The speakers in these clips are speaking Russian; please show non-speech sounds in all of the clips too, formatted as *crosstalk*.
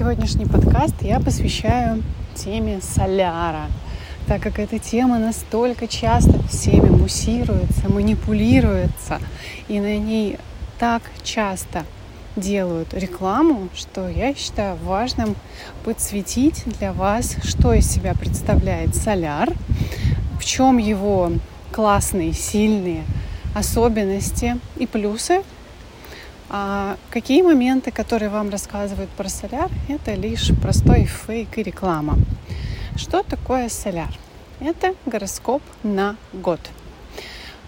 сегодняшний подкаст я посвящаю теме соляра, так как эта тема настолько часто всеми муссируется, манипулируется, и на ней так часто делают рекламу, что я считаю важным подсветить для вас, что из себя представляет соляр, в чем его классные, сильные особенности и плюсы, а какие моменты, которые вам рассказывают про соляр, это лишь простой фейк и реклама. Что такое соляр? Это гороскоп на год.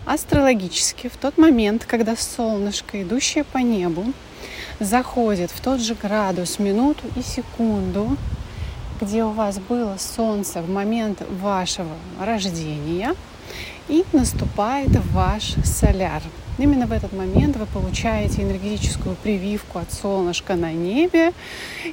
Астрологически, в тот момент, когда солнышко, идущее по небу, заходит в тот же градус, минуту и секунду, где у вас было солнце в момент вашего рождения, и наступает ваш соляр – Именно в этот момент вы получаете энергетическую прививку от солнышка на небе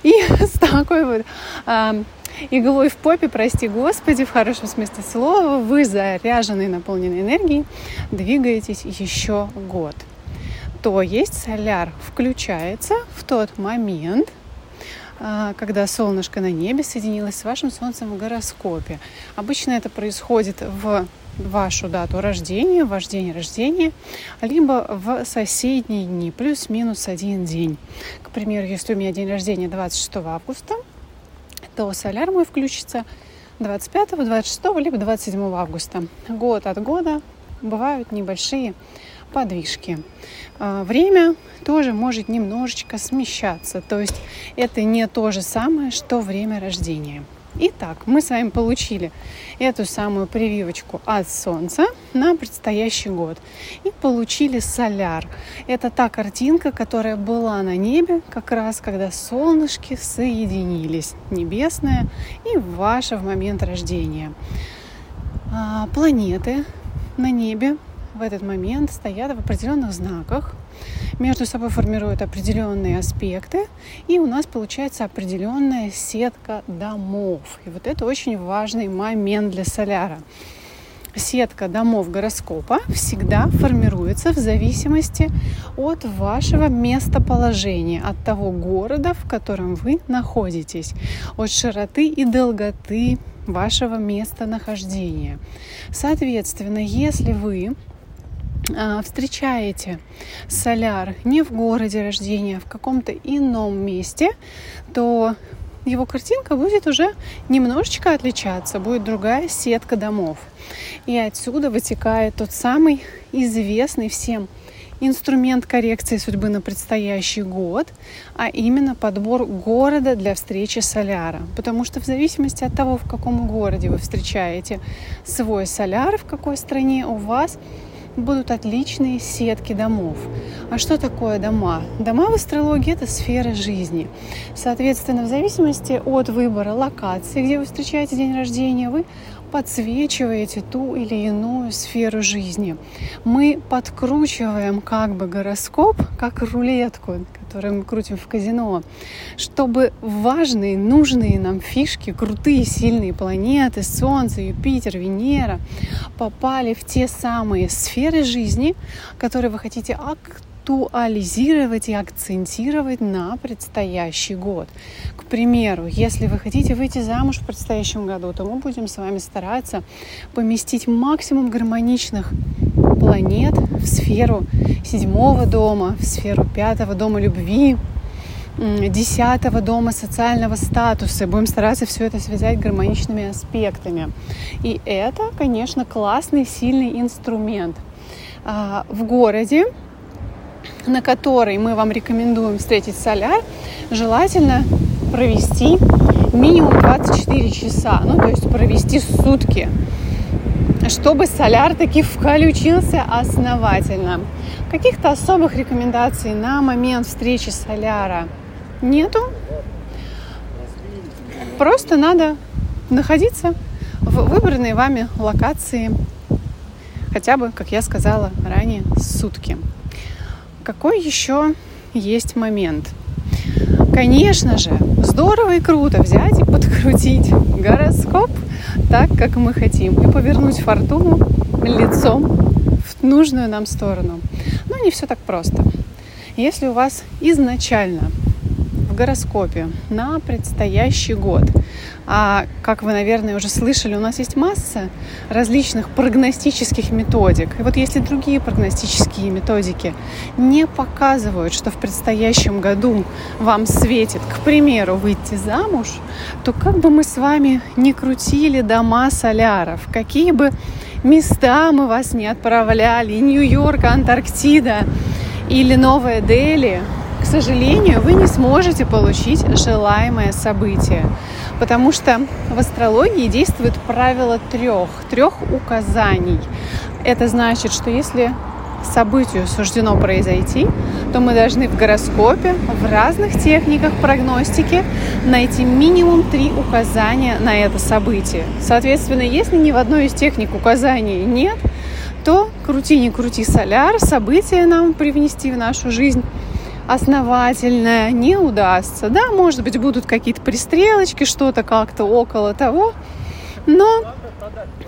и *laughs* с такой вот э, иглой в попе, прости господи, в хорошем смысле слова, вы заряженный, наполненной энергией, двигаетесь еще год. То есть соляр включается в тот момент, когда солнышко на небе соединилось с вашим солнцем в гороскопе. Обычно это происходит в вашу дату рождения, ваш день рождения, либо в соседние дни, плюс-минус один день. К примеру, если у меня день рождения 26 августа, то соляр мой включится 25, 26, либо 27 августа. Год от года бывают небольшие подвижки. А, время тоже может немножечко смещаться, то есть это не то же самое, что время рождения. Итак, мы с вами получили эту самую прививочку от Солнца на предстоящий год. И получили соляр. Это та картинка, которая была на небе как раз, когда солнышки соединились. Небесная и ваша в момент рождения. А, планеты на небе в этот момент стоят в определенных знаках между собой формируют определенные аспекты, и у нас получается определенная сетка домов. И вот это очень важный момент для соляра. Сетка домов гороскопа всегда формируется в зависимости от вашего местоположения, от того города, в котором вы находитесь, от широты и долготы вашего местонахождения. Соответственно, если вы встречаете соляр не в городе рождения, а в каком-то ином месте, то его картинка будет уже немножечко отличаться, будет другая сетка домов. И отсюда вытекает тот самый известный всем инструмент коррекции судьбы на предстоящий год, а именно подбор города для встречи соляра. Потому что в зависимости от того, в каком городе вы встречаете свой соляр, в какой стране у вас будут отличные сетки домов. А что такое дома? Дома в астрологии – это сфера жизни. Соответственно, в зависимости от выбора локации, где вы встречаете день рождения, вы подсвечиваете ту или иную сферу жизни. Мы подкручиваем как бы гороскоп, как рулетку, которую мы крутим в казино, чтобы важные, нужные нам фишки, крутые, сильные планеты, Солнце, Юпитер, Венера попали в те самые сферы жизни, которые вы хотите актуализировать и акцентировать на предстоящий год. К примеру, если вы хотите выйти замуж в предстоящем году, то мы будем с вами стараться поместить максимум гармоничных планет в сферу седьмого дома, в сферу пятого дома любви, десятого дома социального статуса. Будем стараться все это связать гармоничными аспектами. И это, конечно, классный, сильный инструмент. А, в городе, на который мы вам рекомендуем встретить соляр, желательно провести минимум 24 часа, ну то есть провести сутки чтобы соляр таки включился основательно. Каких-то особых рекомендаций на момент встречи соляра нету. Просто надо находиться в выбранной вами локации хотя бы, как я сказала ранее, сутки. Какой еще есть момент? Конечно же, здорово и круто взять и подкрутить гороскоп так, как мы хотим, и повернуть фортуну лицом в нужную нам сторону. Но не все так просто. Если у вас изначально гороскопе на предстоящий год. А как вы, наверное, уже слышали, у нас есть масса различных прогностических методик. И вот если другие прогностические методики не показывают, что в предстоящем году вам светит, к примеру, выйти замуж, то как бы мы с вами не крутили дома соляров, какие бы места мы вас не отправляли, Нью-Йорк, Антарктида или Новая Дели, сожалению, вы не сможете получить желаемое событие, потому что в астрологии действует правило трех, трех указаний. Это значит, что если событию суждено произойти, то мы должны в гороскопе, в разных техниках прогностики найти минимум три указания на это событие. Соответственно, если ни в одной из техник указаний нет, то крути не крути соляр, событие нам привнести в нашу жизнь основательное не удастся. Да, может быть, будут какие-то пристрелочки, что-то как-то около того, но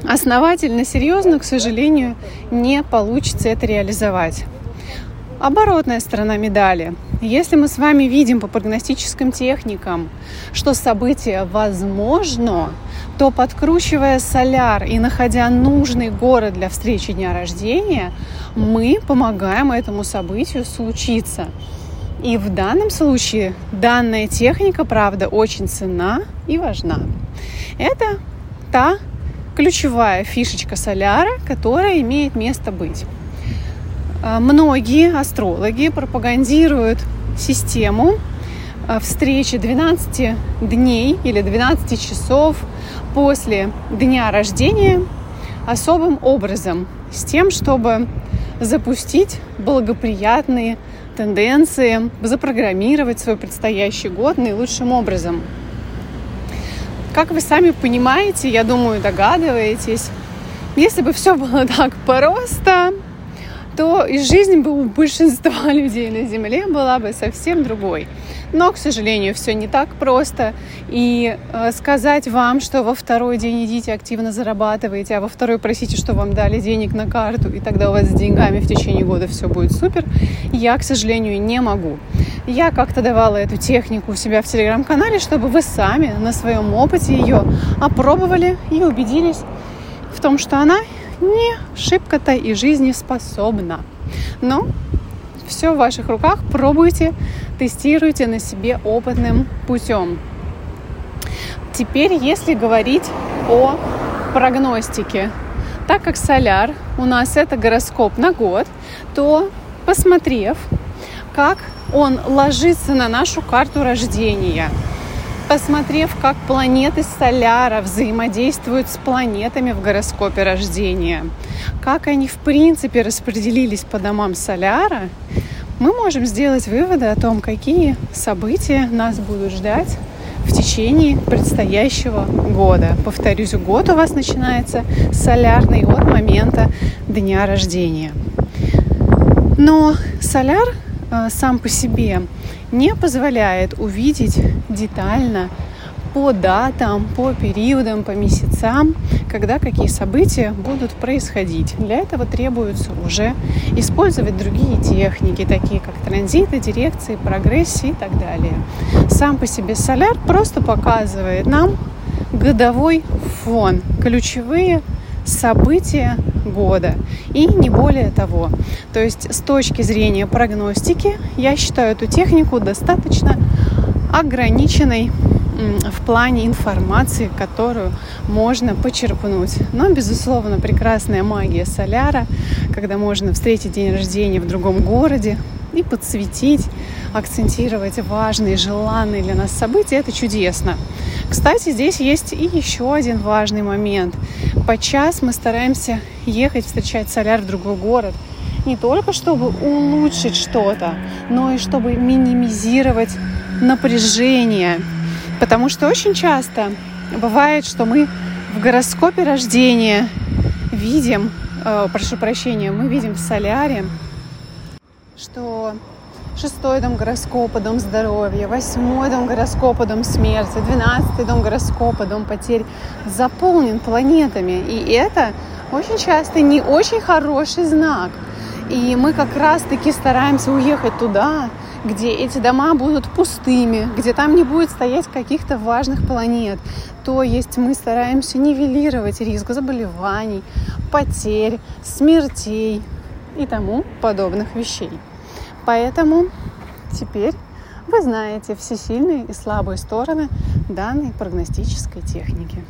основательно, серьезно, к сожалению, не получится это реализовать. Оборотная сторона медали. Если мы с вами видим по прогностическим техникам, что событие возможно, то подкручивая соляр и находя нужный город для встречи дня рождения, мы помогаем этому событию случиться. И в данном случае данная техника, правда, очень ценна и важна. Это та ключевая фишечка соляра, которая имеет место быть. А, многие астрологи пропагандируют систему а, встречи 12 дней или 12 часов после дня рождения особым образом, с тем, чтобы запустить благоприятные тенденции, запрограммировать свой предстоящий год наилучшим образом. Как вы сами понимаете, я думаю, догадываетесь, если бы все было *laughs* так просто, то и жизнь бы у большинства *laughs* людей на Земле была бы совсем другой. Но, к сожалению, все не так просто. И э, сказать вам, что во второй день идите активно зарабатываете, а во второй просите, что вам дали денег на карту, и тогда у вас с деньгами в течение года все будет супер, я, к сожалению, не могу. Я как-то давала эту технику у себя в телеграм-канале, чтобы вы сами на своем опыте ее опробовали и убедились в том, что она не шибко-то и жизнеспособна. Но все в ваших руках, пробуйте, тестируйте на себе опытным путем. Теперь, если говорить о прогностике, так как соляр у нас это гороскоп на год, то посмотрев, как он ложится на нашу карту рождения – посмотрев, как планеты Соляра взаимодействуют с планетами в гороскопе рождения, как они в принципе распределились по домам Соляра, мы можем сделать выводы о том, какие события нас будут ждать в течение предстоящего года. Повторюсь, год у вас начинается солярный от момента дня рождения. Но соляр э, сам по себе не позволяет увидеть детально по датам, по периодам, по месяцам, когда какие события будут происходить. Для этого требуется уже использовать другие техники, такие как транзиты, дирекции, прогрессии и так далее. Сам по себе соляр просто показывает нам годовой фон, ключевые события года. И не более того. То есть с точки зрения прогностики я считаю эту технику достаточно ограниченной в плане информации, которую можно почерпнуть. Но, безусловно, прекрасная магия соляра, когда можно встретить день рождения в другом городе и подсветить, акцентировать важные, желанные для нас события, это чудесно. Кстати, здесь есть и еще один важный момент. По час мы стараемся ехать, встречать соляр в другой город, не только чтобы улучшить что-то, но и чтобы минимизировать напряжение. Потому что очень часто бывает, что мы в гороскопе рождения видим, э, прошу прощения, мы видим в соляре, что шестой дом гороскопа, дом здоровья, восьмой дом гороскопа, дом смерти, двенадцатый дом гороскопа, дом потерь заполнен планетами. И это очень часто не очень хороший знак. И мы как раз-таки стараемся уехать туда, где эти дома будут пустыми, где там не будет стоять каких-то важных планет. То есть мы стараемся нивелировать риск заболеваний, потерь, смертей и тому подобных вещей. Поэтому теперь вы знаете все сильные и слабые стороны данной прогностической техники.